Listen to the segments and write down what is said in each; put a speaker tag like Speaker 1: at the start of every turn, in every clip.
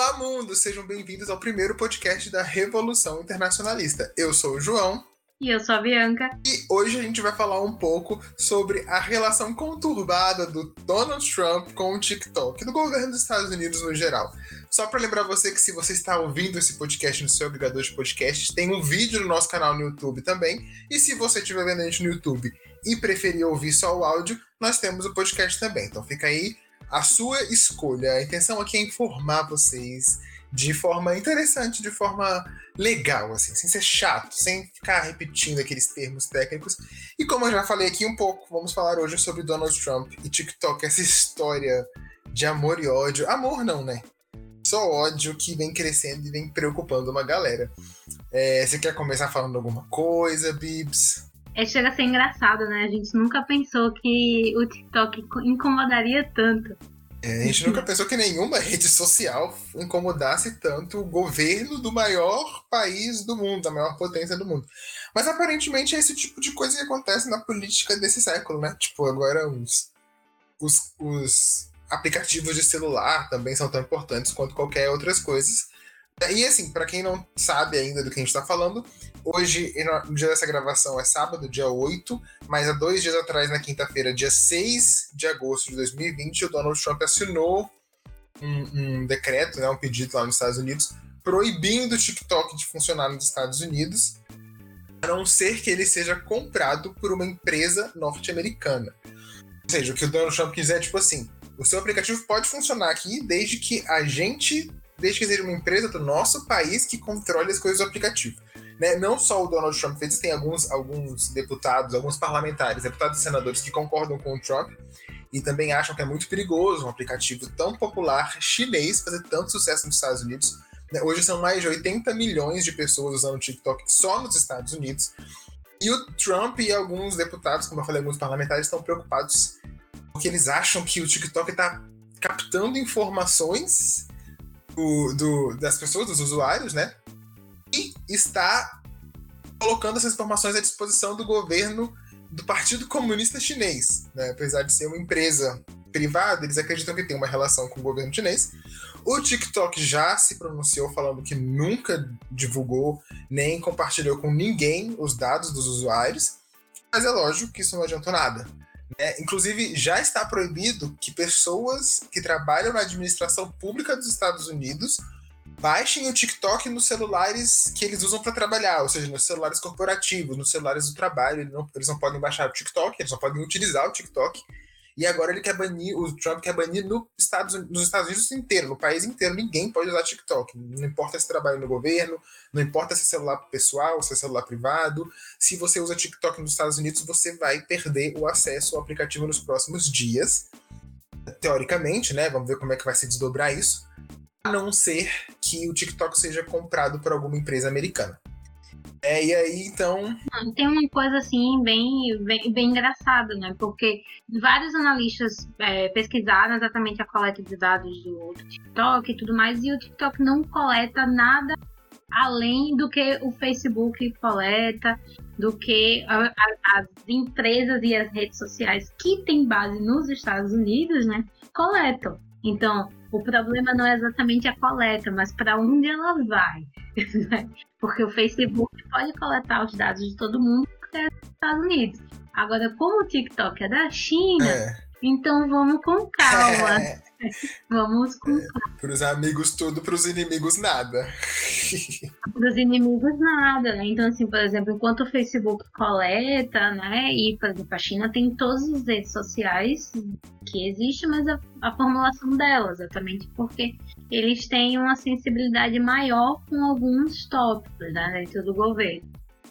Speaker 1: Olá, mundo! Sejam bem-vindos ao primeiro podcast da Revolução Internacionalista. Eu sou o João.
Speaker 2: E eu sou a Bianca.
Speaker 1: E hoje a gente vai falar um pouco sobre a relação conturbada do Donald Trump com o TikTok, do governo dos Estados Unidos no geral. Só para lembrar você que se você está ouvindo esse podcast no seu agregador de podcasts, tem um vídeo no nosso canal no YouTube também. E se você estiver vendo a gente no YouTube e preferir ouvir só o áudio, nós temos o podcast também. Então fica aí a sua escolha. A intenção aqui é informar vocês de forma interessante, de forma legal, assim, sem ser chato, sem ficar repetindo aqueles termos técnicos. E como eu já falei aqui um pouco, vamos falar hoje sobre Donald Trump e TikTok, essa história de amor e ódio. Amor não, né? Só ódio que vem crescendo e vem preocupando uma galera. É, você quer começar falando alguma coisa, Bibs?
Speaker 2: É, chega a ser engraçado, né? A gente nunca pensou que o TikTok incomodaria tanto.
Speaker 1: É, a gente nunca pensou que nenhuma rede social incomodasse tanto o governo do maior país do mundo, da maior potência do mundo. Mas aparentemente é esse tipo de coisa que acontece na política desse século, né? Tipo, agora os, os, os aplicativos de celular também são tão importantes quanto qualquer outras coisas. E assim, para quem não sabe ainda do que a gente está falando, hoje, no dia dessa gravação é sábado, dia 8, mas há dois dias atrás, na quinta-feira, dia 6 de agosto de 2020, o Donald Trump assinou um, um decreto, né, um pedido lá nos Estados Unidos, proibindo o TikTok de funcionar nos Estados Unidos, a não ser que ele seja comprado por uma empresa norte-americana. Ou seja, o que o Donald Trump quiser tipo assim: o seu aplicativo pode funcionar aqui desde que a gente desde que seja uma empresa do nosso país que controle as coisas do aplicativo. Né? Não só o Donald Trump fez, tem alguns, alguns deputados, alguns parlamentares, deputados e senadores que concordam com o Trump e também acham que é muito perigoso um aplicativo tão popular chinês fazer tanto sucesso nos Estados Unidos. Né? Hoje são mais de 80 milhões de pessoas usando o TikTok só nos Estados Unidos. E o Trump e alguns deputados, como eu falei, alguns parlamentares, estão preocupados porque eles acham que o TikTok está captando informações do, do, das pessoas, dos usuários, né? E está colocando essas informações à disposição do governo do Partido Comunista Chinês. Né? Apesar de ser uma empresa privada, eles acreditam que tem uma relação com o governo chinês. O TikTok já se pronunciou falando que nunca divulgou nem compartilhou com ninguém os dados dos usuários, mas é lógico que isso não adiantou nada. É, inclusive, já está proibido que pessoas que trabalham na administração pública dos Estados Unidos baixem o TikTok nos celulares que eles usam para trabalhar, ou seja, nos celulares corporativos, nos celulares do trabalho. Eles não, eles não podem baixar o TikTok, eles não podem utilizar o TikTok. E agora ele quer banir, o Trump quer banir no Estados, nos Estados Unidos inteiro, no país inteiro, ninguém pode usar TikTok. Não importa se trabalha no governo, não importa se é celular pessoal, se é celular privado. Se você usa TikTok nos Estados Unidos, você vai perder o acesso ao aplicativo nos próximos dias. Teoricamente, né? Vamos ver como é que vai se desdobrar isso. A não ser que o TikTok seja comprado por alguma empresa americana. É, e aí, então.
Speaker 2: Tem uma coisa assim, bem, bem, bem engraçada, né? Porque vários analistas é, pesquisaram exatamente a coleta de dados do TikTok e tudo mais, e o TikTok não coleta nada além do que o Facebook coleta, do que a, a, as empresas e as redes sociais que têm base nos Estados Unidos, né, coletam. Então, o problema não é exatamente a coleta, mas para onde ela vai. porque o Facebook pode coletar os dados de todo mundo porque é dos Estados Unidos. Agora, como o TikTok é da China, é. então vamos com calma. É. Vamos com
Speaker 1: é. Para os amigos tudo, para os inimigos nada.
Speaker 2: para os inimigos nada, né? Então, assim, por exemplo, enquanto o Facebook coleta, né? E, por exemplo, a China tem todas as redes sociais que existem, mas a, a formulação delas, exatamente porque eles têm uma sensibilidade maior com alguns tópicos né, dentro do governo.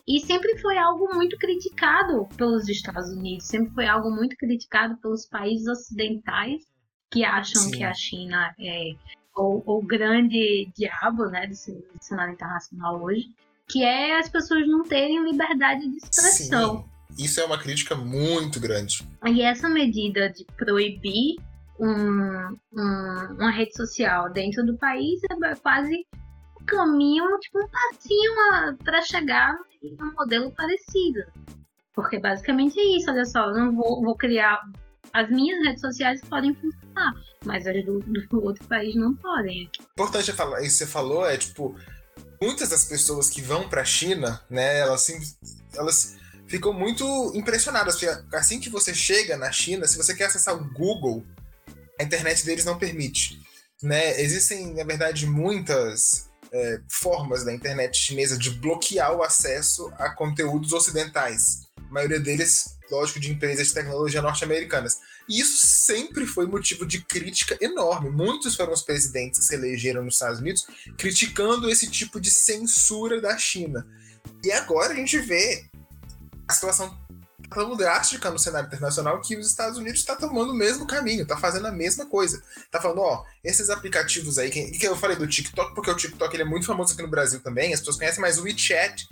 Speaker 2: E sempre foi algo muito criticado pelos Estados Unidos, sempre foi algo muito criticado pelos países ocidentais que acham Sim. que a China é o, grande diabo né, do cenário internacional hoje, que é as pessoas não terem liberdade de expressão.
Speaker 1: Sim. Isso é uma crítica muito grande.
Speaker 2: E essa medida de proibir um, um, uma rede social dentro do país é quase um caminho, tipo um passinho para chegar em um modelo parecido. Porque basicamente é isso, olha só, eu não vou, vou criar As minhas redes sociais podem funcionar, mas as do, do outro país não podem.
Speaker 1: Importante falar, isso que você falou é tipo, muitas das pessoas que vão para a China, né, elas, elas ficam muito impressionadas. Porque assim que você chega na China, se você quer acessar o Google, a internet deles não permite. Né? Existem, na verdade, muitas é, formas da internet chinesa de bloquear o acesso a conteúdos ocidentais. A maioria deles, lógico, de empresas de tecnologia norte-americanas. E isso sempre foi motivo de crítica enorme. Muitos foram os presidentes que se elegeram nos Estados Unidos criticando esse tipo de censura da China. E agora a gente vê a situação tão drástica no cenário internacional que os Estados Unidos está tomando o mesmo caminho, está fazendo a mesma coisa. Está falando, ó, esses aplicativos aí, que, que eu falei do TikTok, porque o TikTok ele é muito famoso aqui no Brasil também, as pessoas conhecem, mas o WeChat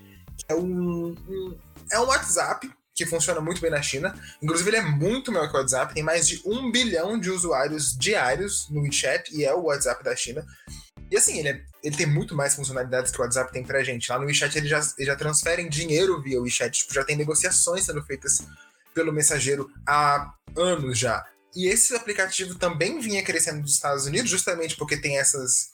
Speaker 1: é um, um, é um WhatsApp que funciona muito bem na China. Inclusive, ele é muito maior que o WhatsApp, tem mais de um bilhão de usuários diários no WeChat e é o WhatsApp da China. E assim, ele, é, ele tem muito mais funcionalidades que o WhatsApp tem pra gente. Lá no WeChat eles já, eles já transferem dinheiro via WeChat, tipo, já tem negociações sendo feitas pelo mensageiro há anos já. E esse aplicativo também vinha crescendo nos Estados Unidos, justamente porque tem essas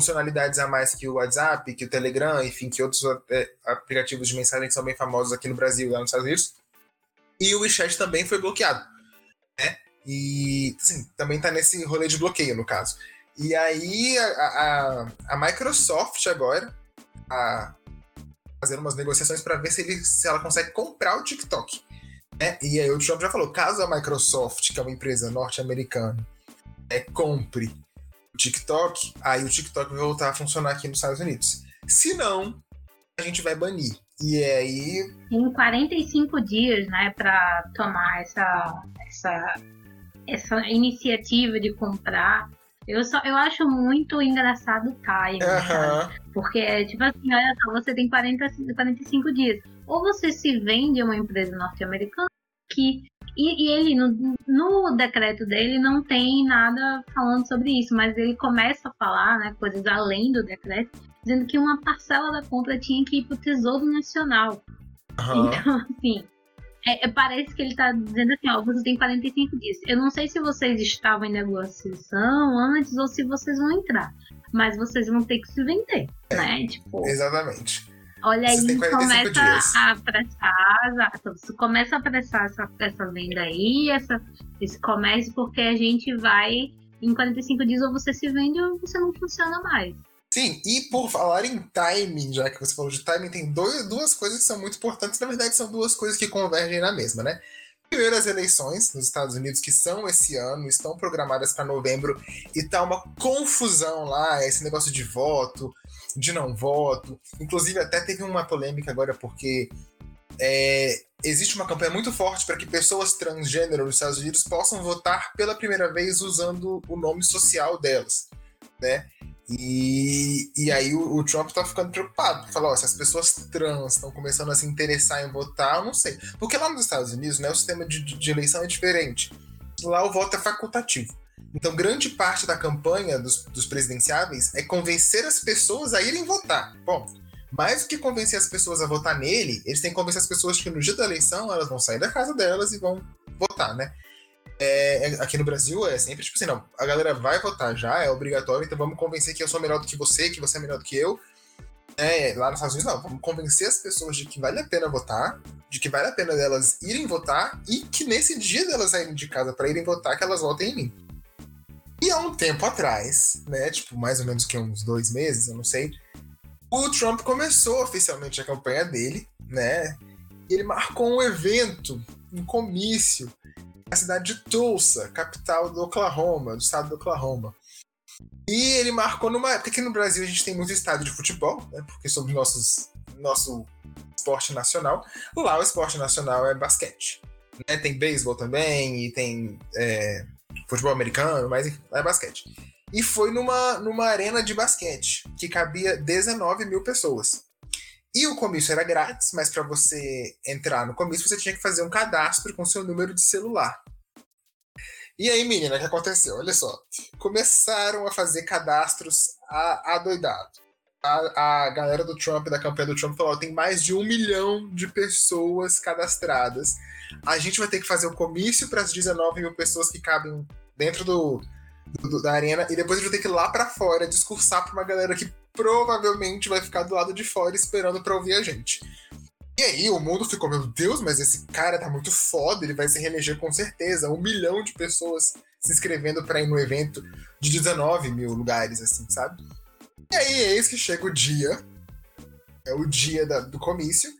Speaker 1: funcionalidades a mais que o WhatsApp, que o Telegram, enfim, que outros é, aplicativos de mensagem que são bem famosos aqui no Brasil e lá nos Estados Unidos. E o WeChat também foi bloqueado. Né? E assim, também está nesse rolê de bloqueio, no caso. E aí a, a, a Microsoft agora a fazendo umas negociações para ver se, ele, se ela consegue comprar o TikTok. Né? E aí o Trump já falou, caso a Microsoft, que é uma empresa norte-americana, é, compre TikTok, aí o TikTok vai voltar a funcionar aqui nos Estados Unidos. Se não, a gente vai banir. E aí.
Speaker 2: Em 45 dias, né, para tomar essa, essa, essa iniciativa de comprar eu, só, eu acho muito engraçado o time, uhum. Porque é tipo assim, olha só, você tem 40, 45 dias. Ou você se vende a uma empresa norte-americana que. E, e ele, no, no, decreto dele, não tem nada falando sobre isso, mas ele começa a falar né, coisas além do decreto, dizendo que uma parcela da compra tinha que ir para o Tesouro Nacional. Uhum. Então, assim, é, é, parece que ele está dizendo assim, ó, você tem 45 dias. Eu não sei se vocês estavam em negociação antes ou se vocês vão entrar. Mas vocês vão ter que se vender, é, né? Tipo,
Speaker 1: exatamente.
Speaker 2: Olha aí, começa dias. a apressar, exato. Você começa a apressar essa, essa venda aí, essa, esse comércio, porque a gente vai, em 45 dias, ou você se vende ou você não funciona mais.
Speaker 1: Sim, e por falar em timing, já que você falou de timing, tem dois, duas coisas que são muito importantes. Na verdade, são duas coisas que convergem na mesma, né? Primeiro, as eleições nos Estados Unidos, que são esse ano, estão programadas para novembro, e tá uma confusão lá, esse negócio de voto, de não voto. Inclusive, até teve uma polêmica agora, porque é, existe uma campanha muito forte para que pessoas transgênero nos Estados Unidos possam votar pela primeira vez usando o nome social delas, né? E, e aí o, o Trump tá ficando preocupado. Falou, se as pessoas trans estão começando a se interessar em votar, eu não sei. Porque lá nos Estados Unidos, né, o sistema de, de eleição é diferente. Lá o voto é facultativo. Então, grande parte da campanha dos, dos presidenciáveis é convencer as pessoas a irem votar. Bom, mais do que convencer as pessoas a votar nele, eles têm que convencer as pessoas que no dia da eleição elas vão sair da casa delas e vão votar, né? É, é, aqui no Brasil é sempre tipo assim, não, a galera vai votar já, é obrigatório, então vamos convencer que eu sou melhor do que você, que você é melhor do que eu. É, lá nos Estados Unidos, não, vamos convencer as pessoas de que vale a pena votar, de que vale a pena delas irem votar e que nesse dia delas saírem de casa para irem votar, que elas votem em mim. E há um tempo atrás, né, tipo, mais ou menos que uns dois meses, eu não sei, o Trump começou oficialmente a campanha dele, né, ele marcou um evento, um comício a cidade de Tulsa, capital do Oklahoma, do estado do Oklahoma. E ele marcou numa época que no Brasil a gente tem muito estádio de futebol, né? Porque somos nossos nosso esporte nacional. Lá o esporte nacional é basquete. Né? Tem beisebol também, e tem é, futebol americano, mas é basquete. E foi numa, numa arena de basquete, que cabia 19 mil pessoas. E o comício era grátis, mas para você entrar no comício você tinha que fazer um cadastro com seu número de celular. E aí, menina, o que aconteceu? Olha só. Começaram a fazer cadastros adoidado. a, a galera do Trump, da campanha do Trump, falou: tem mais de um milhão de pessoas cadastradas. A gente vai ter que fazer o comício para as 19 mil pessoas que cabem dentro do, do, da arena e depois gente vai ter que ir lá para fora discursar para uma galera que provavelmente vai ficar do lado de fora esperando para ouvir a gente. E aí o mundo ficou, meu Deus, mas esse cara tá muito foda, ele vai se reeleger com certeza. Um milhão de pessoas se inscrevendo para ir no evento de 19 mil lugares, assim, sabe? E aí eis que chega o dia, é o dia da, do comício,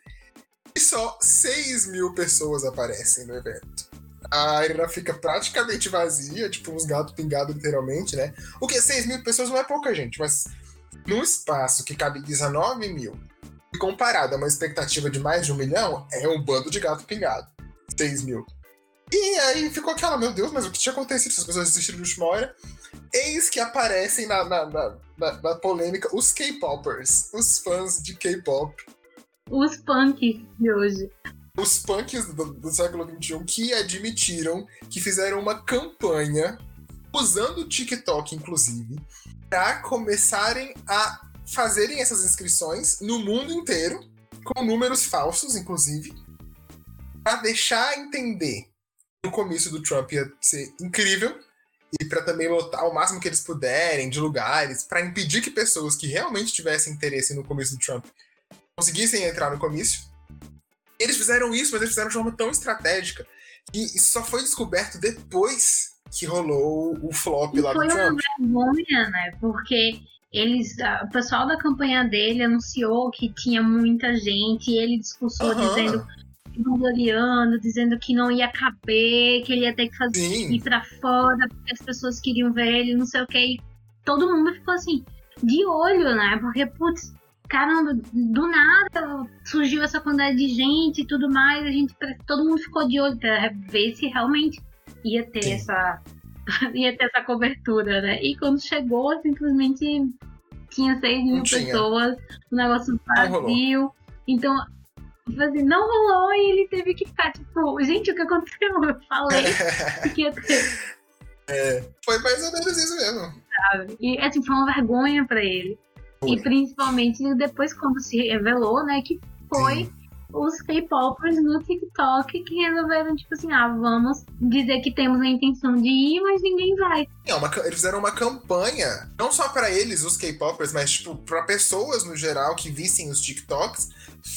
Speaker 1: e só 6 mil pessoas aparecem no evento. A arena fica praticamente vazia, tipo uns gatos pingados literalmente, né? O que? 6 mil pessoas não é pouca gente, mas num espaço que cabe 19 mil, e comparado a uma expectativa de mais de um milhão, é um bando de gato pingado. 6 mil. E aí ficou aquela, meu Deus, mas o que tinha acontecido? As pessoas desistiram de última hora. Eis que aparecem na, na, na, na, na polêmica os K-popers, os fãs de K-pop.
Speaker 2: Os punks de hoje.
Speaker 1: Os punks do, do século XXI que admitiram que fizeram uma campanha, usando o TikTok, inclusive, para começarem a fazerem essas inscrições no mundo inteiro, com números falsos, inclusive, para deixar entender que o comício do Trump ia ser incrível e para também lotar o máximo que eles puderem de lugares, para impedir que pessoas que realmente tivessem interesse no comício do Trump conseguissem entrar no comício. Eles fizeram isso, mas eles fizeram de forma tão estratégica que isso só foi descoberto depois que rolou o flop
Speaker 2: e
Speaker 1: lá
Speaker 2: do
Speaker 1: Trump.
Speaker 2: Foi uma vergonha, né? Porque eles, o pessoal da campanha dele anunciou que tinha muita gente e ele discursou uhum. dizendo gloriando, dizendo que não ia caber, que ele ia ter que fazer Sim. ir pra fora, porque as pessoas queriam ver ele, não sei o que. E todo mundo ficou assim, de olho, né? Porque, putz, caramba, do nada surgiu essa quantidade de gente e tudo mais, a gente, todo mundo ficou de olho pra ver se realmente ia ter Sim. essa ia ter essa cobertura, né? E quando chegou, simplesmente tinha 6 mil pessoas, o negócio vazio. Então, assim, não rolou e ele teve que ficar, tipo, gente, o que aconteceu? Eu falei que ia ter.
Speaker 1: É, foi mais ou menos isso mesmo.
Speaker 2: Sabe? E assim, foi uma vergonha pra ele. E principalmente depois quando se revelou, né, que foi Sim os K-popers no TikTok que resolveram, tipo assim, ah, vamos dizer que temos a intenção de ir, mas ninguém vai.
Speaker 1: É uma, eles fizeram uma campanha, não só para eles, os K-popers, mas, tipo, pra pessoas no geral que vissem os TikToks,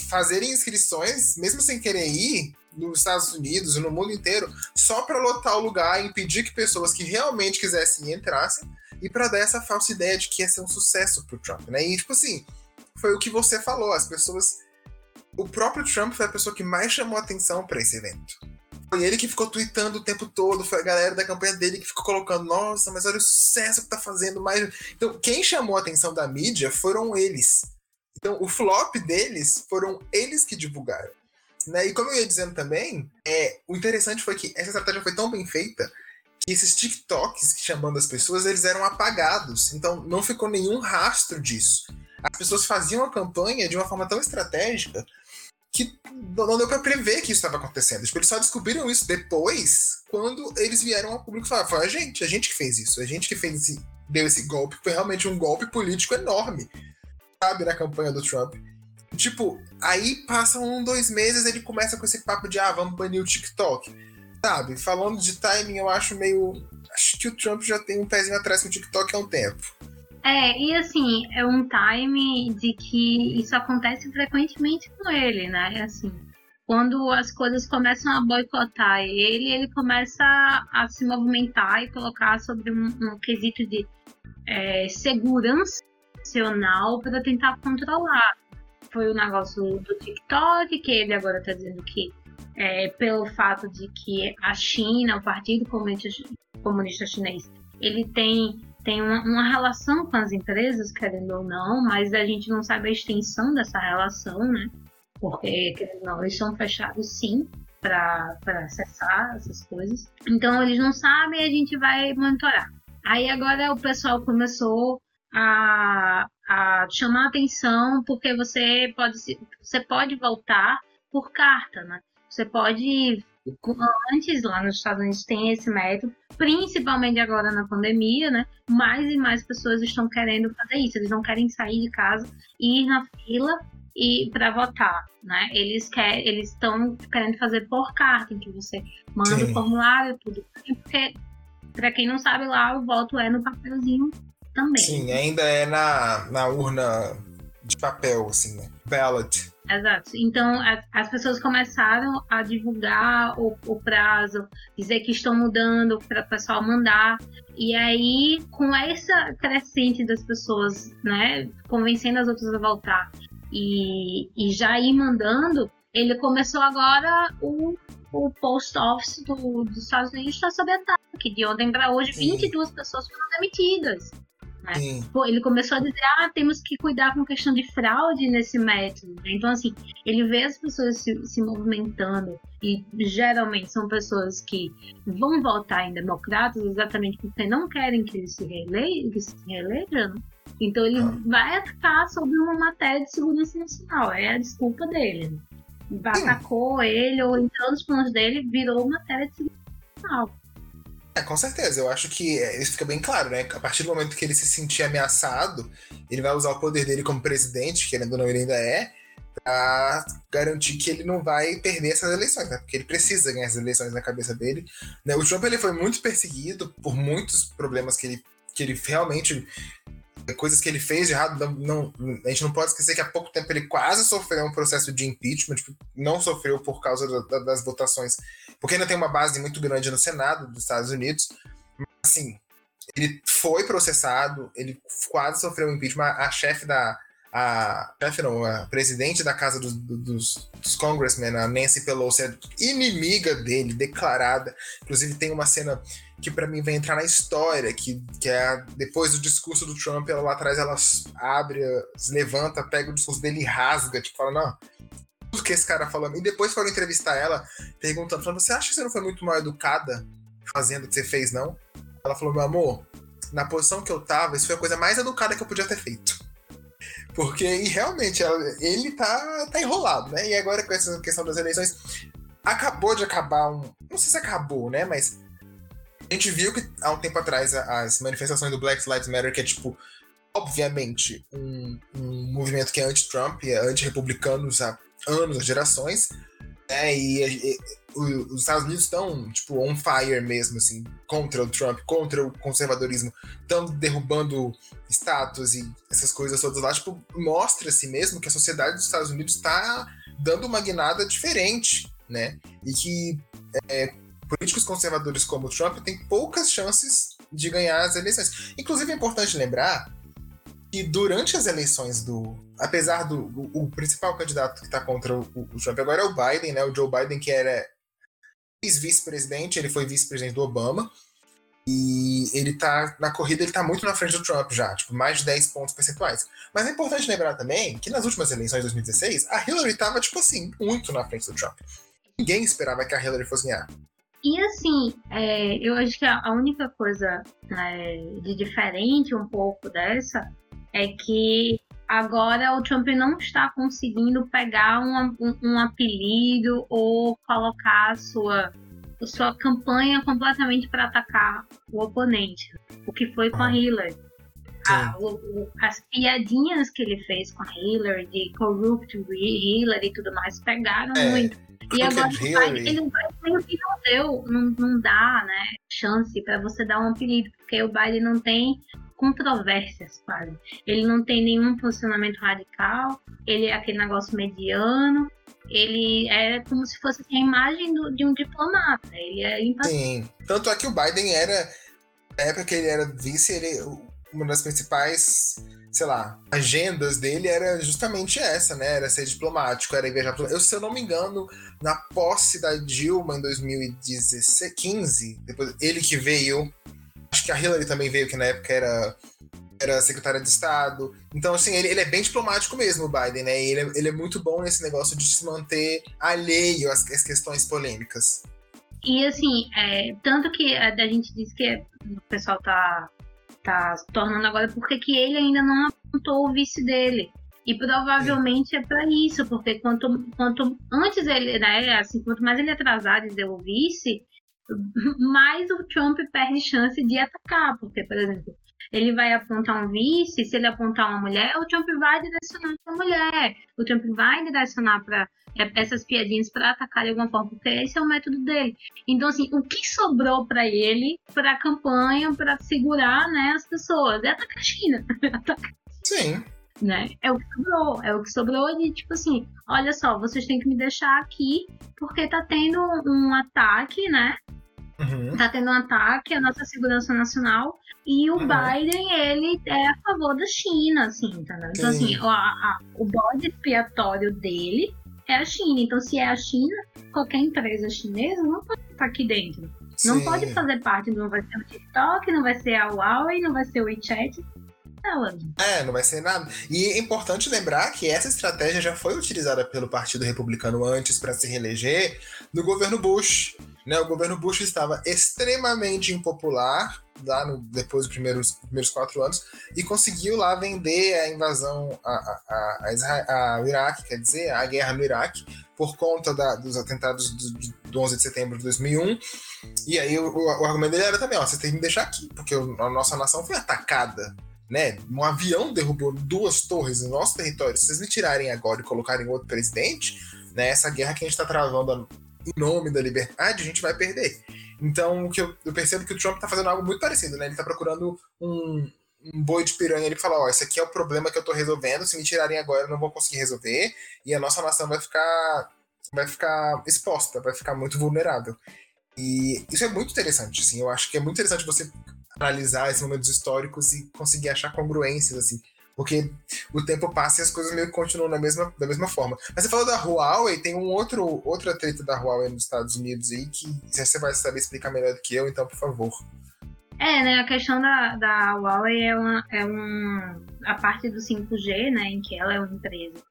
Speaker 1: fazerem inscrições, mesmo sem querer ir, nos Estados Unidos e no mundo inteiro, só para lotar o lugar e impedir que pessoas que realmente quisessem entrassem, e para dar essa falsa ideia de que ia ser um sucesso pro Trump, né? E, tipo assim, foi o que você falou, as pessoas o próprio Trump foi a pessoa que mais chamou atenção para esse evento. Foi ele que ficou tweetando o tempo todo, foi a galera da campanha dele que ficou colocando, nossa, mas olha o sucesso que tá fazendo mais. Então, quem chamou a atenção da mídia foram eles. Então, o flop deles foram eles que divulgaram. Né? E como eu ia dizendo também, é, o interessante foi que essa estratégia foi tão bem feita que esses TikToks chamando as pessoas, eles eram apagados. Então, não ficou nenhum rastro disso. As pessoas faziam a campanha de uma forma tão estratégica que não deu para prever que isso estava acontecendo. Tipo, eles só descobriram isso depois, quando eles vieram ao público e falaram: foi a gente, a gente que fez isso, a gente que fez esse, deu esse golpe, foi realmente um golpe político enorme, sabe, na campanha do Trump. Tipo, aí passam um, dois meses, ele começa com esse papo de ah, vamos banir o TikTok. Sabe, falando de timing, eu acho meio. Acho que o Trump já tem um pezinho atrás com o TikTok há um tempo.
Speaker 2: É, e assim, é um time de que isso acontece frequentemente com ele, né? Assim, quando as coisas começam a boicotar ele, ele começa a se movimentar e colocar sobre um, um quesito de é, segurança nacional para tentar controlar. Foi o negócio do TikTok, que ele agora está dizendo que é, pelo fato de que a China, o Partido Comunista, Chinês, ele tem tem uma, uma, relação com as empresas, querendo ou não, mas a gente não sabe a extensão dessa relação, né? Porque, querendo não, eles são fechados sim para acessar essas coisas. Então eles não sabem e a gente vai monitorar. Aí agora o pessoal começou a, a chamar atenção porque você pode, você pode voltar por carta, né? Você pode Antes, lá nos Estados Unidos, tem esse método, principalmente agora na pandemia, né? Mais e mais pessoas estão querendo fazer isso. Eles não querem sair de casa e ir na fila e para votar, né? Eles querem, eles estão querendo fazer por carta, em que você manda Sim. o formulário, tudo. Porque, para quem não sabe lá, o voto é no papelzinho também.
Speaker 1: Sim, ainda é na, na urna de papel, assim, né? Ballot.
Speaker 2: Exato. Então, as, as pessoas começaram a divulgar o, o prazo, dizer que estão mudando para o pessoal mandar. E aí, com essa crescente das pessoas, né, convencendo as outras a voltar e, e já ir mandando, ele começou agora o, o post office do, dos Estados Unidos está sob ataque. De ontem para hoje, Sim. 22 pessoas foram demitidas. Né? ele começou a dizer, ah, temos que cuidar com questão de fraude nesse método. Né? Então, assim, ele vê as pessoas se, se, movimentando e geralmente são pessoas que vão votar em democratas exatamente porque não querem que eles se reelejam, que se reelejam. Né? Então ele ah. vai atacar sobre uma matéria de segurança nacional, é a desculpa dele. Atacou ele, ou então os planos dele virou matéria de segurança nacional.
Speaker 1: É, com certeza. Eu acho que é, isso fica bem claro, né? A partir do momento que ele se sentir ameaçado, ele vai usar o poder dele como presidente, querendo ou não, ele ainda é, para garantir que ele não vai perder essas eleições, né? Porque ele precisa ganhar as eleições na cabeça dele. Né? O Trump ele foi muito perseguido por muitos problemas que ele, que ele realmente coisas que ele fez de errado, não, não, a gente não pode esquecer que há pouco tempo ele quase sofreu um processo de impeachment, tipo, não sofreu por causa da, das votações, porque ainda tem uma base muito grande no Senado dos Estados Unidos. Assim, ele foi processado, ele quase sofreu um impeachment. A, a chefe da. A chefe não, a presidente da Casa dos, dos, dos Congressmen, a Nancy Pelosi, é inimiga dele, declarada. Inclusive, tem uma cena que para mim vai entrar na história, que, que é depois do discurso do Trump, ela lá atrás ela abre, se levanta, pega o discurso dele e rasga, tipo, fala, não, tudo que esse cara falou. E depois foram entrevistar ela, perguntando, falando, você acha que você não foi muito mal educada fazendo o que você fez, não? Ela falou, meu amor, na posição que eu tava, isso foi a coisa mais educada que eu podia ter feito. Porque, e realmente, ele tá, tá enrolado, né? E agora com essa questão das eleições, acabou de acabar um. Não sei se acabou, né? Mas a gente viu que há um tempo atrás as manifestações do Black Lives Matter, que é tipo, obviamente, um, um movimento que é anti-Trump, é anti-republicanos há anos, há gerações, né? E, e, os Estados Unidos estão, tipo, on fire mesmo, assim, contra o Trump, contra o conservadorismo, estão derrubando status e essas coisas todas lá, tipo, mostra-se mesmo que a sociedade dos Estados Unidos está dando uma guinada diferente, né? E que é, políticos conservadores como o Trump têm poucas chances de ganhar as eleições. Inclusive, é importante lembrar que durante as eleições do. Apesar do. O, o principal candidato que está contra o, o, Trump agora é o Biden, né? O Joe Biden, que era vice-presidente, ele foi vice-presidente do Obama. E ele tá. Na corrida, ele tá muito na frente do Trump já, tipo, mais de 10 pontos percentuais. Mas é importante lembrar também que nas últimas eleições de 2016, a Hillary tava, tipo assim, muito na frente do Trump. Ninguém esperava que a Hillary fosse ganhar.
Speaker 2: E assim, é, eu acho que a única coisa é, de diferente um pouco dessa é que agora o Trump não está conseguindo pegar um, um, um apelido ou colocar a sua, a sua campanha completamente para atacar o oponente, o que foi com a Hillary. A, o, o, as piadinhas que ele fez com a Hillary, de corrupt Hillary e tudo mais, pegaram é. muito. E agora ele, não deu, não, não dá, né, chance para você dar um apelido, porque o Biden não tem controvérsias quase. Ele não tem nenhum posicionamento radical, ele é aquele negócio mediano, ele é como se fosse assim, a imagem do, de um diplomata. Ele é
Speaker 1: Sim. Tanto é que o Biden era, na época que ele era vice, ele, uma das principais sei lá, agendas dele era justamente essa, né? Era ser diplomático, era viajar. Eu, se eu não me engano, na posse da Dilma em 2015, depois ele que veio, acho que a Hillary também veio, que na época era era secretária de Estado. Então, assim, ele, ele é bem diplomático mesmo, o Biden, né? Ele, é, ele é muito bom nesse negócio de se manter alheio às, às questões polêmicas.
Speaker 2: E, assim, é, tanto que a, a gente diz que o pessoal tá tá se tornando agora, porque que ele ainda não apontou o vice dele. E provavelmente é, é para isso, porque quanto, quanto antes ele, né, assim, quanto mais ele atrasar de dizer o vice, mais o Trump perde chance de atacar. Porque, por exemplo, ele vai apontar um vice, se ele apontar uma mulher, o Trump vai direcionar para a mulher. O Trump vai direcionar para é, essas piadinhas para atacar de alguma forma, porque esse é o método dele. Então, assim, o que sobrou para ele, para a campanha, para segurar né, as pessoas? É atacar a China.
Speaker 1: Sim.
Speaker 2: Né? É o que sobrou. É o que sobrou de tipo assim: olha só, vocês têm que me deixar aqui, porque tá tendo um ataque, né? Uhum. Tá tendo um ataque à nossa segurança nacional. E o uhum. Biden, ele é a favor da China, assim, entendeu? Então, assim, a, a, o bode expiatório dele é a China. Então, se é a China, qualquer empresa chinesa não pode estar aqui dentro. Não Sim. pode fazer parte, não vai ser o TikTok, não vai ser a Huawei, não vai ser o WeChat.
Speaker 1: É, não vai ser nada. E é importante lembrar que essa estratégia já foi utilizada pelo Partido Republicano antes para se reeleger no governo Bush. Né? O governo Bush estava extremamente impopular lá no, depois dos primeiros, primeiros quatro anos e conseguiu lá vender a invasão ao Iraque, quer dizer, a guerra no Iraque, por conta da, dos atentados do, do 11 de setembro de 2001. E aí o, o, argumento dele era também, ó, você tem que me deixar aqui, porque a nossa nação foi atacada né? Um avião derrubou duas torres no nosso território. Se vocês me tirarem agora e colocarem outro presidente, né? Essa guerra que a gente está travando em nome da liberdade, a gente vai perder. Então, o que eu, eu percebo que o Trump está fazendo algo muito parecido, né? Ele está procurando um, um boi de piranha ele fala, ó, esse aqui é o problema que eu estou resolvendo, se me tirarem agora eu não vou conseguir resolver, e a nossa nação vai ficar vai ficar exposta, vai ficar muito vulnerável. E isso é muito interessante, assim, eu acho que é muito interessante você analisar esses momentos históricos e conseguir achar congruências, assim. Porque o tempo passa e as coisas meio que continuam da mesma, da mesma forma. Mas você falou da Huawei, tem um outro, outra treta da Huawei nos Estados Unidos aí que você vai saber explicar melhor do que eu, então, por favor.
Speaker 2: É, né? A questão da, da Huawei é, uma, é um, a parte do 5G, né? Em que ela é uma empresa.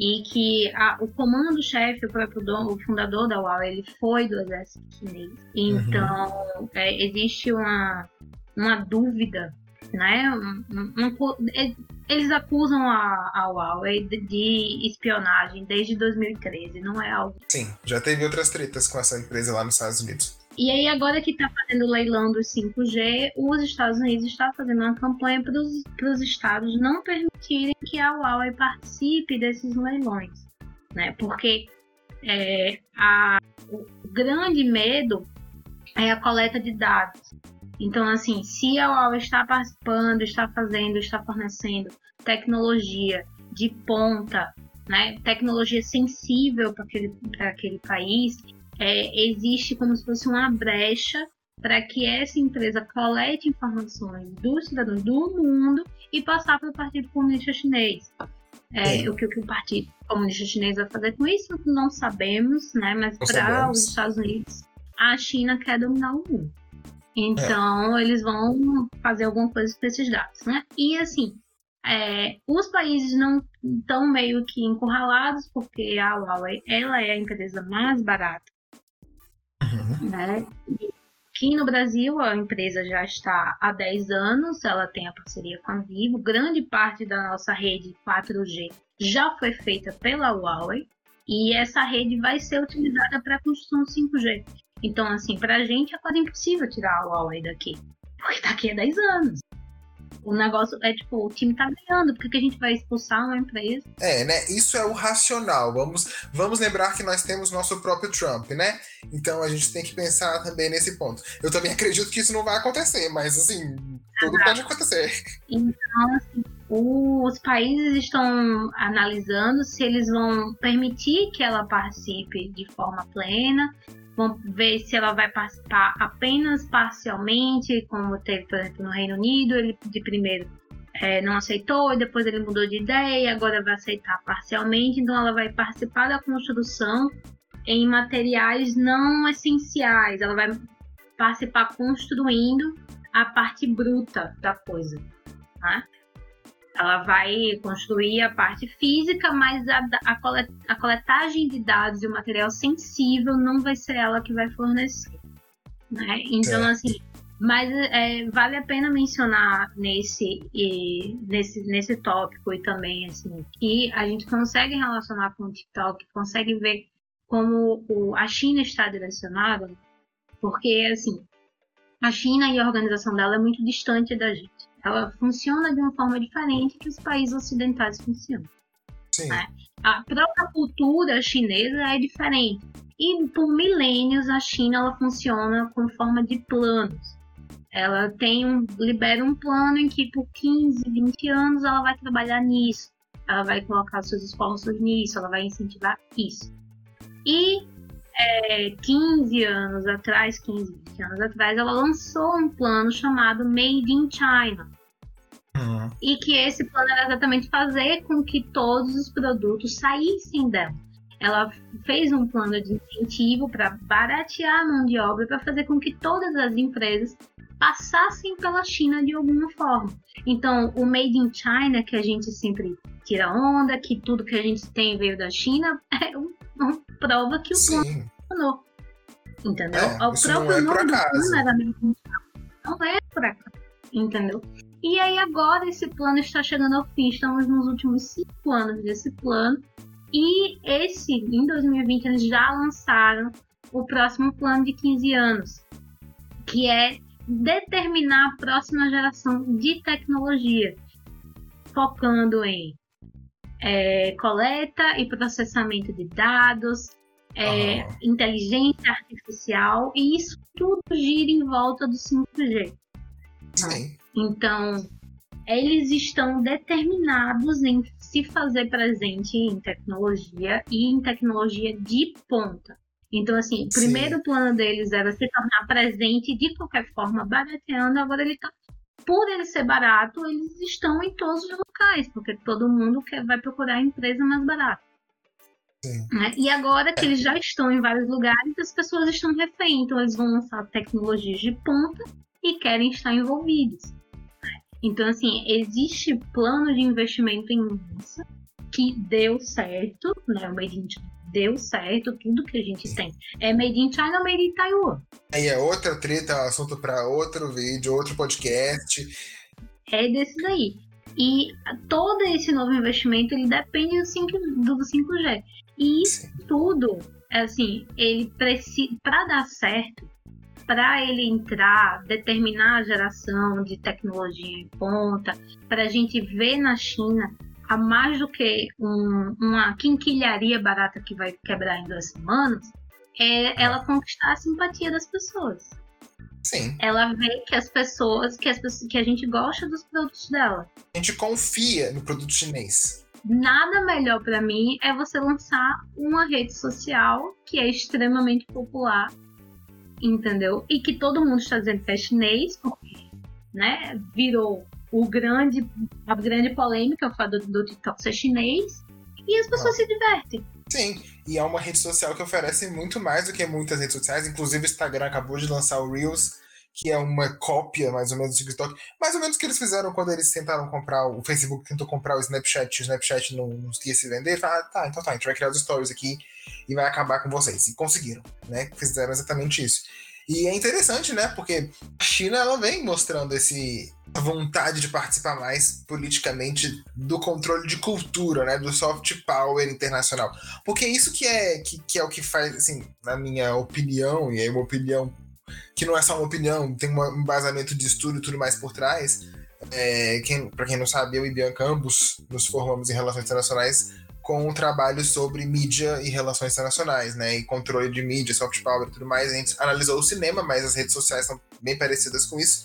Speaker 2: E que a, o comando-chefe, o próprio dono, o fundador da Huawei, ele foi do exército chinês. Então, uhum. é, existe uma, uma dúvida né? Um, um, é, eles acusam a, a Huawei de, de, espionagem desde 2013, não é algo.
Speaker 1: Sim, já teve outras tretas com essa empresa lá nos Estados Unidos.
Speaker 2: E aí, agora que está fazendo o leilão dos 5G, os Estados Unidos está fazendo uma campanha para os estados não permitirem que a Huawei participe desses leilões, né? Porque é, a, o grande medo é a coleta de dados. Então, assim, se a UAU está participando, está fazendo, está fornecendo tecnologia de ponta, né, tecnologia sensível para aquele, aquele país, é, existe como se fosse uma brecha para que essa empresa colete informações dos cidadãos do mundo e passar para o Partido Comunista Chinês. É, o que, o que o Partido Comunista Chinês vai fazer com isso, não sabemos, né? Mas para os Estados Unidos, a China quer dominar o mundo. Então, é. eles vão fazer alguma coisa com esses dados, né? E assim, é, os países não estão meio que encurralados, porque a Huawei ela é a empresa mais barata. Uhum. Né? aqui no Brasil, a empresa já está há 10 anos, ela tem a parceria com a Vivo. Grande parte da nossa rede 4G já foi feita pela Huawei. E essa rede vai ser utilizada para a construção 5G. Então, assim, pra gente é quase impossível tirar a Huawei daqui. Porque daqui a 10 anos. O negócio é tipo, o time tá ganhando, por que a gente vai expulsar uma empresa?
Speaker 1: É, né? Isso é o racional. Vamos, vamos lembrar que nós temos nosso próprio Trump, né? Então a gente tem que pensar também nesse ponto. Eu também acredito que isso não vai acontecer, mas assim, tudo ah, pode acontecer.
Speaker 2: Então, assim, os países estão analisando se eles vão permitir que ela participe de forma plena Vamos ver se ela vai participar apenas parcialmente, como teve, por exemplo, no Reino Unido. Ele de primeiro é, não aceitou, e depois ele mudou de ideia, agora vai aceitar parcialmente. Então, ela vai participar da construção em materiais não essenciais. Ela vai participar construindo a parte bruta da coisa. Né? Ela vai construir a parte física, mas a, a, colet, a coletagem de dados e o material sensível não vai ser ela que vai fornecer. Né? Então, é. assim, Mas é, vale a pena mencionar nesse, e, nesse, nesse tópico e também assim, que a gente consegue relacionar com o TikTok, consegue ver como o, a China está direcionada, porque assim, a China e a organização dela é muito distante da gente. Ela funciona de uma forma diferente que os países ocidentais funcionam. Né? A própria cultura chinesa é diferente. E por milênios a China ela funciona com forma de planos. Ela tem um, libera um plano em que por 15, 20 anos ela vai trabalhar nisso. Ela vai colocar seus esforços nisso, ela vai incentivar isso. E é, 15 anos atrás, 15, 20 anos atrás, ela lançou um plano chamado Made in China. Uhum. E que esse plano era exatamente fazer com que todos os produtos saíssem dela ela fez um plano de incentivo para baratear a mão de obra para fazer com que todas as empresas passassem pela China de alguma forma. Então, o Made in China, que a gente sempre tira onda, que tudo que a gente tem veio da China, é uma prova que o Sim. plano funcionou. Entendeu?
Speaker 1: É, o próprio é nome do plano era.
Speaker 2: Não é por acaso. Entendeu? E aí agora esse plano está chegando ao fim. Estamos nos últimos cinco anos desse plano. E esse, em 2020, eles já lançaram o próximo plano de 15 anos, que é determinar a próxima geração de tecnologia, focando em é, coleta e processamento de dados, é, inteligência artificial, e isso tudo gira em volta do 5G.
Speaker 1: Sim.
Speaker 2: Então, eles estão determinados em se fazer presente em tecnologia e em tecnologia de ponta. Então, assim, o primeiro Sim. plano deles era se tornar presente de qualquer forma, barateando, agora ele tá. Por ele ser barato, eles estão em todos os locais, porque todo mundo quer, vai procurar a empresa mais barata. Né? E agora que eles já estão em vários lugares, as pessoas estão refém, então eles vão lançar tecnologias de ponta e querem estar envolvidos. Então, assim, existe plano de investimento em massa que deu certo, né? O Made in China deu certo, tudo que a gente tem é Made in China Made in Taiwan.
Speaker 1: Aí é outra treta, assunto para outro vídeo, outro podcast.
Speaker 2: É desse daí. E todo esse novo investimento, ele depende do, 5, do 5G. E Sim. tudo, assim, ele precisa, para dar certo, para ele entrar, determinar a geração de tecnologia em ponta, para a gente ver na China a mais do que um, uma quinquilharia barata que vai quebrar em duas semanas, é ela conquistar a simpatia das pessoas.
Speaker 1: Sim.
Speaker 2: Ela vê que as pessoas, que, as pessoas, que a gente gosta dos produtos dela.
Speaker 1: A gente confia no produto chinês.
Speaker 2: Nada melhor para mim é você lançar uma rede social que é extremamente popular entendeu? E que todo mundo está dizendo que é chinês, porque, né, virou o grande, a grande polêmica, fato do, do TikTok ser chinês, e as pessoas ah. se divertem.
Speaker 1: Sim, e é uma rede social que oferece muito mais do que muitas redes sociais, inclusive o Instagram acabou de lançar o Reels, que é uma cópia, mais ou menos, do TikTok. Mais ou menos o que eles fizeram quando eles tentaram comprar, o Facebook tentou comprar o Snapchat, o Snapchat não, não quis se vender, falaram, ah, tá, então tá, a gente vai criar os stories aqui e vai acabar com vocês. E conseguiram, né? Fizeram exatamente isso. E é interessante, né? Porque a China, ela vem mostrando esse vontade de participar mais politicamente do controle de cultura, né, do soft power internacional. Porque isso que é que, que é o que faz, assim, na minha opinião, e é uma opinião que não é só uma opinião, tem um embasamento de estudo e tudo mais por trás. É, quem, para quem não sabe, eu e Bianca ambos nos formamos em relações internacionais com um trabalho sobre mídia e relações internacionais, né? E controle de mídia, soft power e tudo mais. A gente analisou o cinema, mas as redes sociais são bem parecidas com isso.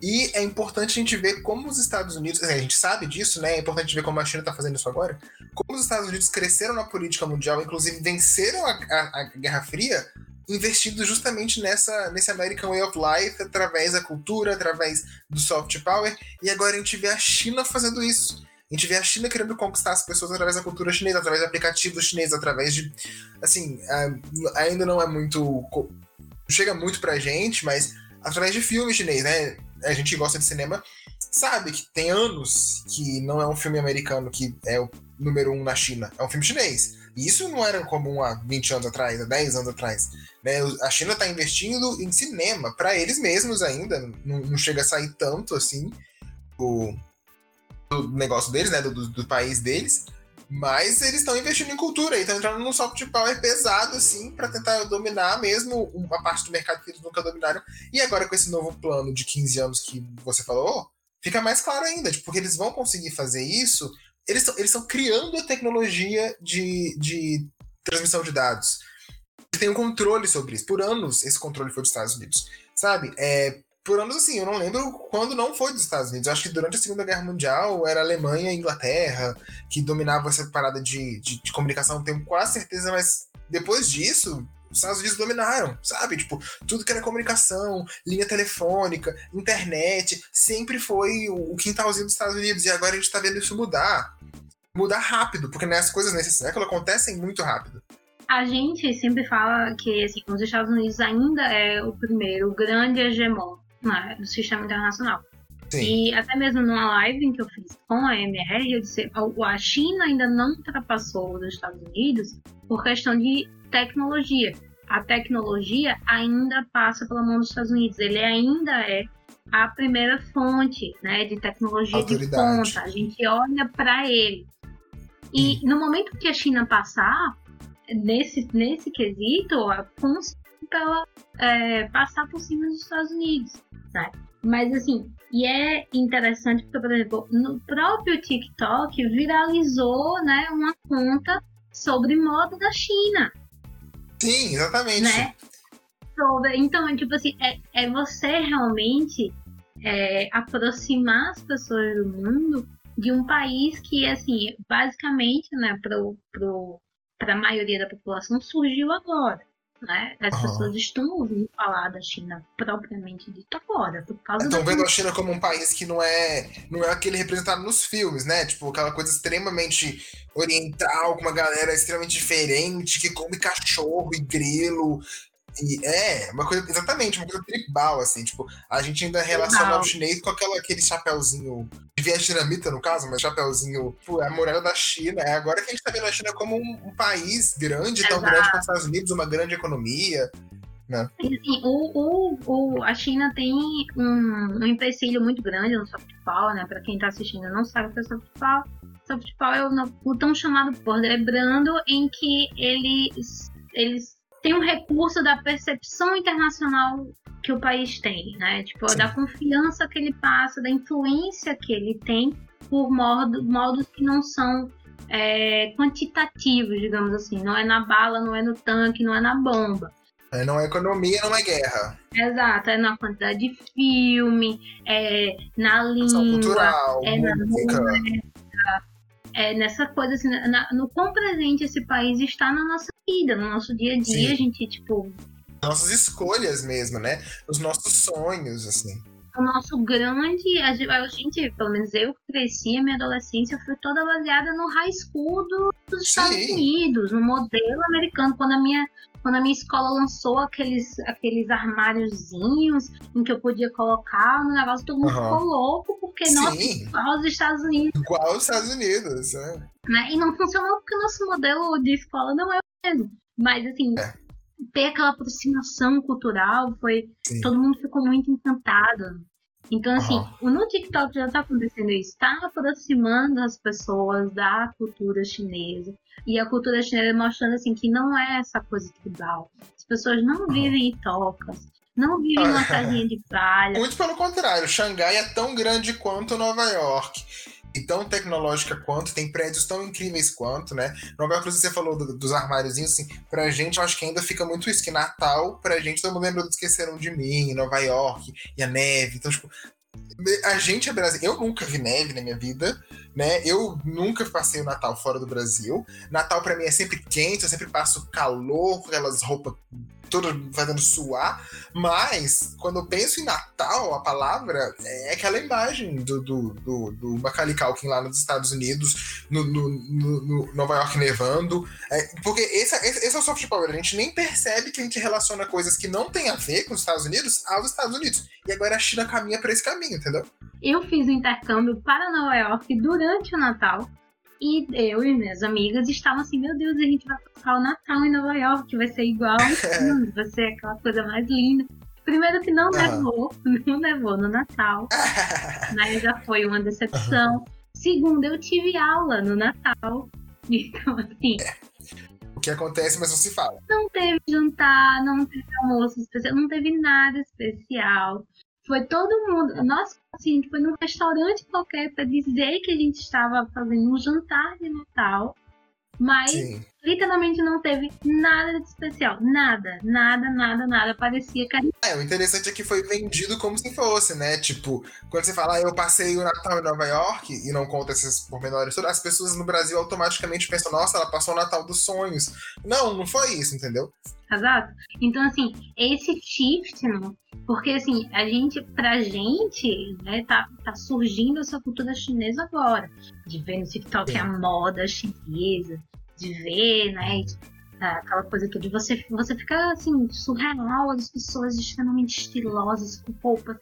Speaker 1: E é importante a gente ver como os Estados Unidos, a gente sabe disso, né? É importante ver como a China está fazendo isso agora. Como os Estados Unidos cresceram na política mundial, inclusive venceram a, a, a Guerra Fria, investindo justamente nessa nesse American Way of Life, através da cultura, através do soft power, e agora a gente vê a China fazendo isso. A gente vê a China querendo conquistar as pessoas através da cultura chinesa, através de aplicativos chineses, através de. Assim, ainda não é muito. chega muito pra gente, mas através de filmes chinês, né? A gente gosta de cinema, sabe que tem anos que não é um filme americano que é o número um na China, é um filme chinês. Isso não era comum há 20 anos atrás, há 10 anos atrás. Né? A China está investindo em cinema, para eles mesmos ainda, não, não, chega a sair tanto assim o, do negócio deles, né? do, do, do país deles. Mas eles estão investindo em cultura e estão entrando num soft power pesado, assim, para tentar dominar mesmo uma parte do mercado que eles nunca dominaram. E agora, com esse novo plano de 15 anos que você falou, fica mais claro ainda, tipo, porque eles vão conseguir fazer isso. Eles estão criando a tecnologia de, de transmissão de dados. Eles têm um controle sobre isso. Por anos, esse controle foi dos Estados Unidos. Sabe? É, por anos assim, eu não lembro quando não foi dos Estados Unidos. Eu acho que durante a Segunda Guerra Mundial era Alemanha e Inglaterra que dominavam essa parada de, de, de comunicação, tenho quase certeza, mas depois disso, os Estados Unidos dominaram, sabe? Tipo, tudo que era comunicação, linha telefônica, internet, sempre foi o, quintalzinho dos Estados Unidos. E agora a gente tá vendo isso mudar. Mudar rápido, porque né, as coisas nesse século acontecem muito rápido.
Speaker 2: A gente sempre fala que assim, os Estados Unidos ainda é o primeiro grande hegemon né, do sistema internacional. Sim. E até mesmo numa live que eu fiz com a MR, eu disse a China ainda não ultrapassou os Estados Unidos por questão de tecnologia. A tecnologia ainda passa pela mão dos Estados Unidos. Ele ainda é a primeira fonte né, de tecnologia Autoridade. de ponta. A gente olha para ele. E no momento que a China passar nesse, nesse quesito, com ela é, passar por cima dos Estados Unidos né? Mas assim, e é interessante porque, por exemplo, no próprio TikTok viralizou, né, uma conta sobre moda da China.
Speaker 1: Sim, exatamente.
Speaker 2: Né? Sobre, então, tipo assim, é, é você realmente é, aproximar as pessoas do mundo de um país que, assim, basicamente, né, para a maioria da população surgiu agora. Né? As uhum. pessoas estão ouvindo falar da China propriamente dita agora, por causa
Speaker 1: Estão vendo a China como um país que não é, não é aquele representado nos filmes, né? Tipo, aquela coisa extremamente oriental, com uma galera extremamente diferente, que come cachorro e grilo, e é, uma coisa, exatamente, uma coisa tribal, assim, tipo, a gente ainda relaciona Não. o chinês com aquela, aquele chapéuzinho de vietnamita, no caso, mas chapéuzinho, tipo, é a muralha da China. É agora que a gente tá vendo a China como um, um país grande, Exato. tão grande quanto os Estados Unidos, uma grande economia. Né?
Speaker 2: Assim, o, o, o, a China tem um, um empecilho muito grande no soft power, né? Para quem tá assistindo não sabe o que é soft power. Soft power é o, o tão chamado poder brando em que eles, eles tem um recurso da percepção internacional que o país tem, né? Tipo, Sim. da confiança que ele passa, da influência que ele tem por modo, modos que não são é, quantitativos, digamos assim. Não é na bala, não é no tanque, não é na bomba.
Speaker 1: É, não é economia, não é guerra.
Speaker 2: Exato, é na quantidade de filme, é na língua,
Speaker 1: cultural,
Speaker 2: é
Speaker 1: na música.
Speaker 2: É nessa coisa assim, na, no quão presente esse país está na nossa vida, no nosso dia a dia, Sim. a gente, tipo.
Speaker 1: Nossas escolhas mesmo, né? Os nossos sonhos, assim.
Speaker 2: O nosso grande. A gente, pelo menos eu cresci, a minha adolescência foi toda baseada no high school dos Estados Sim. Unidos, no modelo americano. Quando a minha quando a minha escola lançou aqueles, aqueles armáriozinhos em que eu podia colocar no negócio, todo mundo uhum. ficou louco, porque, Sim. nossa, igual os Estados Unidos.
Speaker 1: Igual os Estados Unidos, é.
Speaker 2: Né? E não funcionou porque o nosso modelo de escola não é o mesmo. Mas, assim, é. Ter aquela aproximação cultural foi. Sim. Todo mundo ficou muito encantado. Então, assim, uhum. no TikTok já está acontecendo isso, está aproximando as pessoas da cultura chinesa. E a cultura chinesa mostrando, assim, que não é essa coisa tribal. As pessoas não vivem em tocas, não vivem numa casinha de palha.
Speaker 1: Muito pelo contrário, Xangai é tão grande quanto Nova York e tão tecnológica quanto, tem prédios tão incríveis quanto, né? Nova York, você falou do, dos armáriozinhos, assim, pra gente, eu acho que ainda fica muito isso, que Natal, pra gente, todo mundo lembra do Esqueceram de Mim, Nova York, e a neve, então, tipo, a gente é brasileiro. Eu nunca vi neve na minha vida, né? Eu nunca passei o Natal fora do Brasil. Natal para mim é sempre quente, eu sempre passo calor, aquelas roupas tudo fazendo suar, mas quando eu penso em Natal, a palavra é aquela imagem do, do, do, do Macaulay Culkin lá nos Estados Unidos, no, no, no, no Nova York nevando, é, porque esse, esse, é o soft power, a gente nem percebe que a gente relaciona coisas que não tem a ver com os Estados Unidos aos Estados Unidos, e agora a China caminha para esse caminho, entendeu?
Speaker 2: Eu fiz o intercâmbio para Nova York durante o Natal, E eu e minhas amigas estavam assim, meu Deus, a gente vai passar o Natal em Nova York, vai ser igual, vai ser aquela coisa mais linda. Primeiro que não nevou, não nevou no Natal, mas já foi uma decepção. Segundo, eu tive aula no Natal, então assim...
Speaker 1: É. O que acontece, mas não se fala.
Speaker 2: Não teve jantar, não teve almoço especial, não teve nada especial. Foi todo mundo. Nossa, assim, a gente foi num restaurante qualquer para dizer que a gente estava fazendo um jantar de Natal. Mas Sim. Literalmente não teve nada de especial. Nada, nada, nada, nada. Parecia que.
Speaker 1: É, o interessante é que foi vendido como se fosse, né? Tipo, quando você fala, ah, eu passei o Natal em Nova York e não conta esses pormenores, as pessoas no Brasil automaticamente pensam, nossa, ela passou o Natal dos sonhos. Não, não foi isso, entendeu?
Speaker 2: Exato. Então, assim, esse shift, não, porque assim, a gente, pra gente, né, tá, tá surgindo essa cultura chinesa agora. De ver no TikTok a moda chinesa, de ver, né, aquela coisa toda. Você, você fica assim, surreal, as pessoas extremamente estilosas, com roupas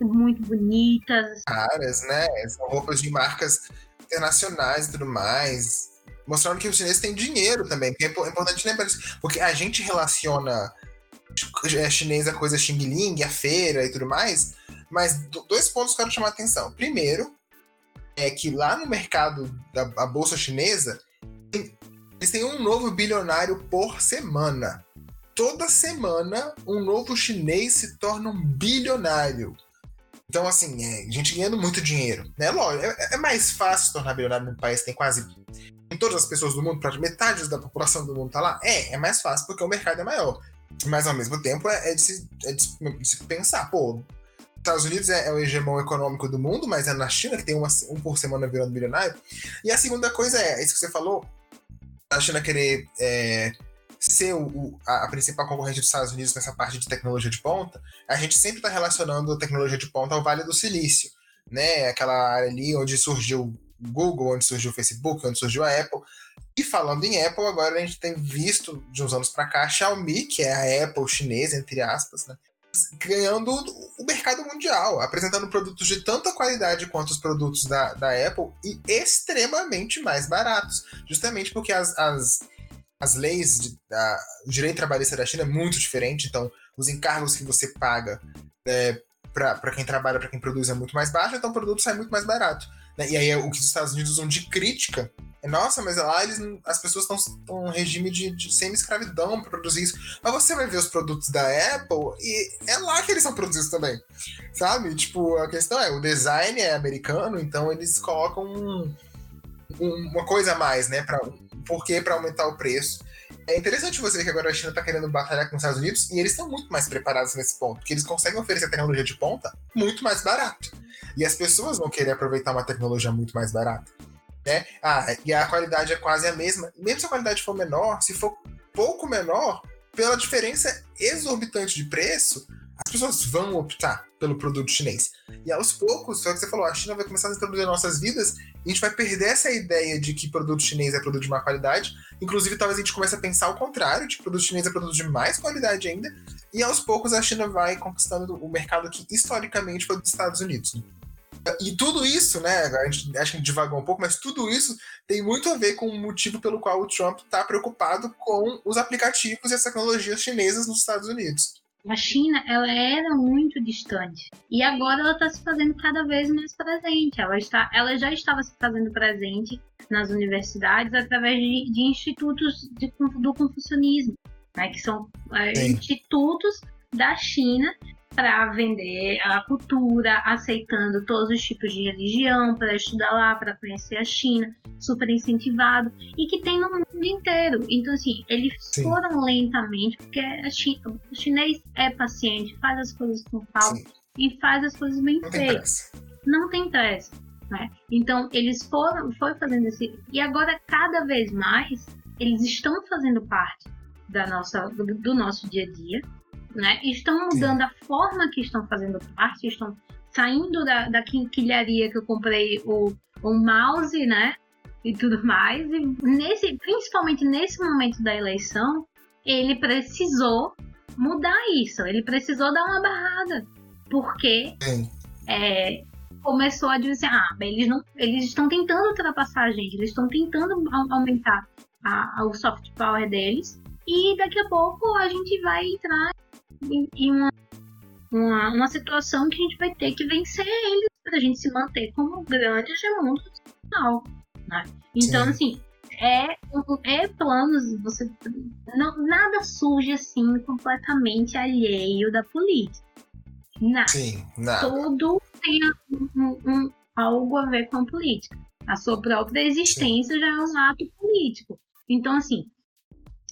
Speaker 2: muito bonitas.
Speaker 1: Caras, né? São roupas de marcas internacionais e tudo mais mostrando que os chineses têm dinheiro também, porque é importante lembrar isso. Porque a gente relaciona é, chinês a coisa Xing Ling, a feira e tudo mais, mas dois pontos que eu quero chamar a atenção. Primeiro, é que lá no mercado da bolsa chinesa, eles têm um novo bilionário por semana. Toda semana, um novo chinês se torna um bilionário. Então, assim, é, gente ganhando muito dinheiro. Né? Lógico, é, é mais fácil se tornar bilionário num país que tem quase em todas as pessoas do mundo, para metade da população do mundo tá lá? É, é mais fácil porque o mercado é maior. Mas ao mesmo tempo é, é, de, se, é de, se, pensar, pô, Estados Unidos é, é, o hegemão econômico do mundo, mas é na China que tem uma, um por semana virando bilionário. E a segunda coisa é, isso que você falou, a China querer é, ser o, a, a, principal concorrente dos Estados Unidos nessa parte de tecnologia de ponta, a gente sempre está relacionando a tecnologia de ponta ao Vale do Silício, né? Aquela área ali onde surgiu Google, onde surgiu o Facebook, onde surgiu a Apple. E falando em Apple, agora a gente tem visto de uns anos para cá a Xiaomi, que é a Apple chinesa, entre aspas, né? Ganhando o mercado mundial, apresentando produtos de tanta qualidade quanto os produtos da, da Apple e extremamente mais baratos, justamente porque as, as, as leis, de, a, o direito trabalhista da China é muito diferente, então os encargos que você paga é, para quem trabalha, para quem produz é muito mais baixo, então o produto sai muito mais barato. Né? E aí é o que os Estados Unidos usam de crítica nossa, mas lá eles, as pessoas estão em regime de, de semi-escravidão para produzir isso. Mas você vai ver os produtos da Apple e é lá que eles são produzidos também. Sabe? Tipo, a questão é, o design é americano, então eles colocam um, um, uma coisa a mais, né? Pra, por que para aumentar o preço? É interessante você ver que agora a China está querendo batalhar com os Estados Unidos e eles estão muito mais preparados nesse ponto, porque eles conseguem oferecer tecnologia de ponta muito mais barato. E as pessoas vão querer aproveitar uma tecnologia muito mais barata. Né? Ah, e a qualidade é quase a mesma. Mesmo se a qualidade for menor, se for pouco menor, pela diferença exorbitante de preço, as pessoas vão optar pelo produto chinês. E aos poucos, o que você falou, a China vai começar a introduzir nossas vidas e a gente vai perder essa ideia de que produto chinês é produto de má qualidade. Inclusive, talvez a gente comece a pensar o contrário, de que produto chinês é produto de mais qualidade ainda. E aos poucos a China vai conquistando o mercado que historicamente foi dos Estados Unidos. E tudo isso, né? A gente, acho que a gente divagou um pouco, mas tudo isso tem muito a ver com o motivo pelo qual o Trump está preocupado com os aplicativos e as tecnologias chinesas nos Estados Unidos.
Speaker 2: A China, ela era muito distante e agora ela está se fazendo cada vez mais presente. Ela está, ela já estava se fazendo presente nas universidades através de, de institutos de, do confucionismo, né, que são é, institutos da China para vender a cultura, aceitando todos os tipos de religião, para estudar lá, para conhecer a China, super incentivado, e que tem no mundo inteiro. Então, assim, eles Sim. foram lentamente, porque China, o chinês é paciente, faz as coisas com calma e faz as coisas bem feitas. Não tem pressa. Né? Então, eles foram foi fazendo esse. E agora, cada vez mais, eles estão fazendo parte da nossa, do, do nosso dia a dia né? Estão mudando Sim. a forma que estão fazendo parte, estão saindo da, da quinquilharia que eu comprei o, o mouse, né? E tudo mais. E nesse, principalmente nesse momento da eleição, ele precisou mudar isso. Ele precisou dar uma barrada. Porque é, começou a dizer, ah, eles não, eles estão tentando ultrapassar a gente, eles estão tentando aumentar a, a, o soft power deles, e daqui a pouco a gente vai entrar em, uma, uma, uma, situação que a gente vai ter que vencer eles para a gente se manter como grande hegemon social. Né? Então, Sim. assim, é, é planos, você não, nada surge assim completamente alheio da política. Nada.
Speaker 1: Sim, nada.
Speaker 2: Tudo tem um, um, algo a ver com a política. A sua própria existência Sim. já é um ato político. Então, assim,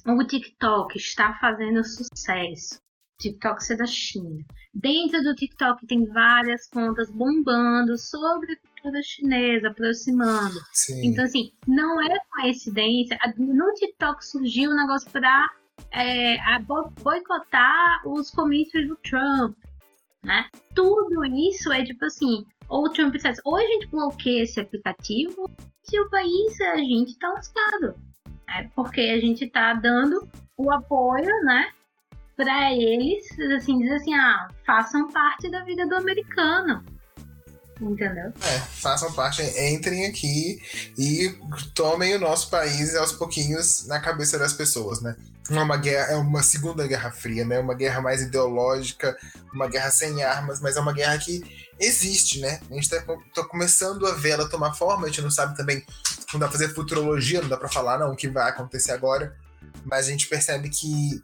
Speaker 2: o TikTok está fazendo sucesso. TikTok é da China. Dentro do TikTok tem várias contas bombando sobre a cultura chinesa, aproximando.
Speaker 1: Sim.
Speaker 2: Então, assim, não é coincidência. No TikTok surgiu um negócio para é, boicotar os comícios do Trump. Né? Tudo isso é tipo assim, ou o Trump dissesse, ou a gente bloqueia esse aplicativo, se o país, a gente tá lascado. É porque a gente tá dando o apoio, né, para eles, assim, dizer assim, ah, façam parte da vida do americano. Entendeu?
Speaker 1: É, façam parte, entrem aqui e tomem o nosso país aos pouquinhos na cabeça das pessoas, né? É uma guerra, é uma segunda guerra fria, né? Uma guerra mais ideológica, uma guerra sem armas, mas é uma guerra que existe, né? A gente tá, tá começando a ver ela tomar forma, a gente não sabe também, não dá pra fazer futurologia, não dá pra falar não o que vai acontecer agora, mas a gente percebe que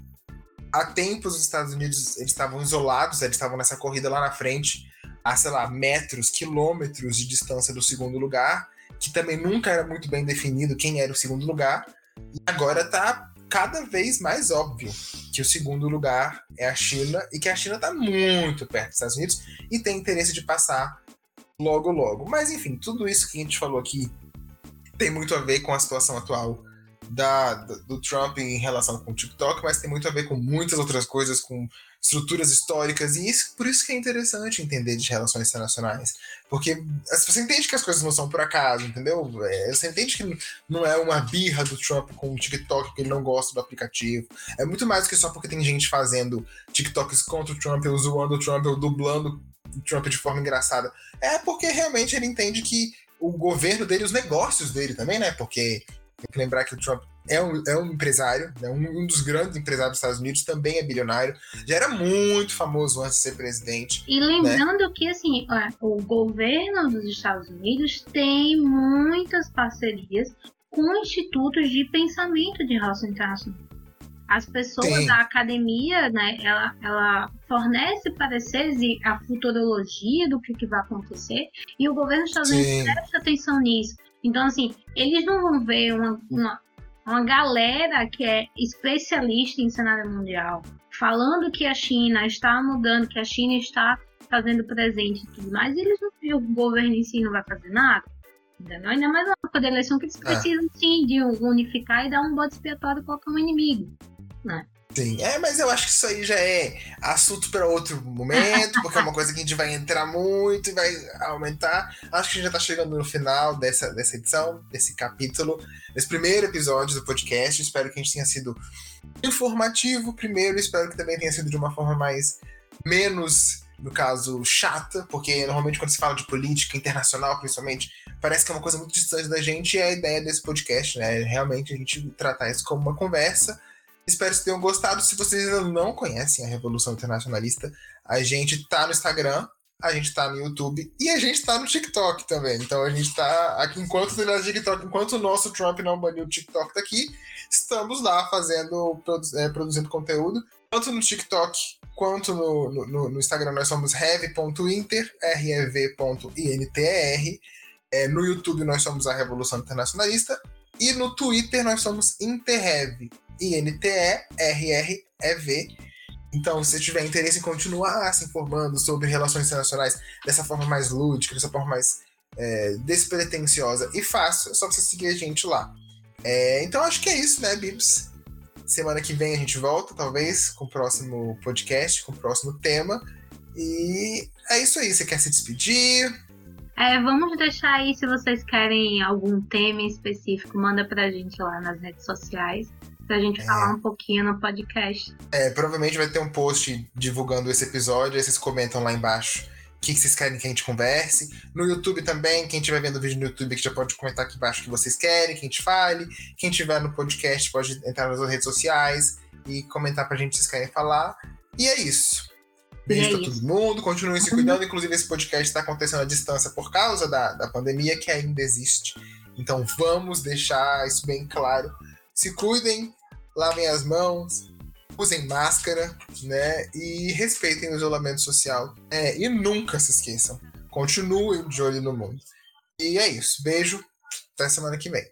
Speaker 1: há tempos os Estados Unidos eles estavam isolados, eles estavam nessa corrida lá na frente, a, sei lá, metros, quilômetros de distância do segundo lugar, que também nunca era muito bem definido quem era o segundo lugar, e agora tá cada vez mais óbvio que o segundo lugar é a China e que a China está muito perto dos Estados Unidos e tem interesse de passar logo logo. Mas enfim, tudo isso que a gente falou aqui tem muito a ver com a situação atual da, do Trump em relação com o TikTok, mas tem muito a ver com muitas outras coisas, com estruturas históricas, e isso, por isso que é interessante entender de relações internacionais. Porque você entende que as coisas não são por acaso, entendeu? É, você entende que não é uma birra do Trump com o TikTok, que ele não gosta do aplicativo. É muito mais que só porque tem gente fazendo TikToks contra o Trump, ou zoando o Trump, ou dublando o Trump de forma engraçada. É porque realmente ele entende que o governo dele, os negócios dele também, né? Porque tem que lembrar que o Trump é um, é um empresário, né? um, um, dos grandes empresários dos Estados Unidos, também é bilionário, já era muito famoso antes de ser presidente.
Speaker 2: E lembrando né? que assim, o governo dos Estados Unidos tem muitas parcerias com institutos de pensamento de relação internacional. As pessoas Sim. da academia, né, ela, ela fornece pareceres e a futurologia do que, que vai acontecer, e o governo dos Estados Unidos presta atenção nisso. Então, assim, eles não vão ver uma, uma, uma galera que é especialista em cenário mundial falando que a China está mudando, que a China está fazendo presente e tudo mais, e eles não, o governo em si não vai fazer nada. Entendeu? Ainda mais uma eleição que eles é. precisam sim de unificar e dar um bode expiatório para um inimigo. Né?
Speaker 1: Sim, é, mas eu acho que isso aí já é assunto para outro momento, porque é uma coisa que a gente vai entrar muito e vai aumentar. Acho que a gente já tá chegando no final dessa, dessa edição, desse capítulo, desse primeiro episódio do podcast. Espero que a gente tenha sido informativo primeiro, espero que também tenha sido de uma forma mais menos, no caso, chata, porque normalmente quando se fala de política internacional, principalmente, parece que é uma coisa muito distante da gente e é a ideia desse podcast, né? Realmente a gente tratar isso como uma conversa Espero que tenham gostado. Se vocês ainda não conhecem a Revolução Internacionalista, a gente tá no Instagram, a gente tá no YouTube e a gente tá no TikTok também. Então a gente tá aqui enquanto no TikTok, enquanto o nosso Trump não baniu o TikTok daqui, estamos lá fazendo, é, produzindo conteúdo. Tanto no TikTok quanto no, no, no Instagram nós somos rev.inter, rev.intr. É, no YouTube nós somos a Revolução Internacionalista. E no Twitter nós somos Interrev, I-N-T-E-R-R-E-V. Então, se tiver interesse em continuar se informando sobre relações internacionais dessa forma mais lúdica, dessa forma mais é, despretensiosa e fácil, é só você seguir a gente lá. É, então, acho que é isso, né, Bibs? Semana que vem a gente volta, talvez, com o próximo podcast, com o próximo tema. E é isso aí. Você quer se despedir?
Speaker 2: É, vamos deixar aí, se vocês querem algum tema específico, manda pra gente lá nas redes sociais pra gente é. falar um pouquinho no podcast.
Speaker 1: É, provavelmente vai ter um post divulgando esse episódio, aí vocês comentam lá embaixo que vocês querem que a gente converse. No YouTube também, quem estiver vendo o vídeo no YouTube que já pode comentar aqui embaixo o que vocês querem, que a gente fale. Quem estiver no podcast pode entrar nas redes sociais e comentar pra gente se vocês querem falar. E é isso. Beijo é pra isso. todo mundo, continuem se cuidando. Inclusive, esse podcast está acontecendo à distância por causa da, da pandemia que ainda existe. Então vamos deixar isso bem claro. Se cuidem, lavem as mãos, usem máscara, né? E respeitem o isolamento social. É, e nunca se esqueçam. Continuem de olho no mundo. E é isso. Beijo. Até semana que vem.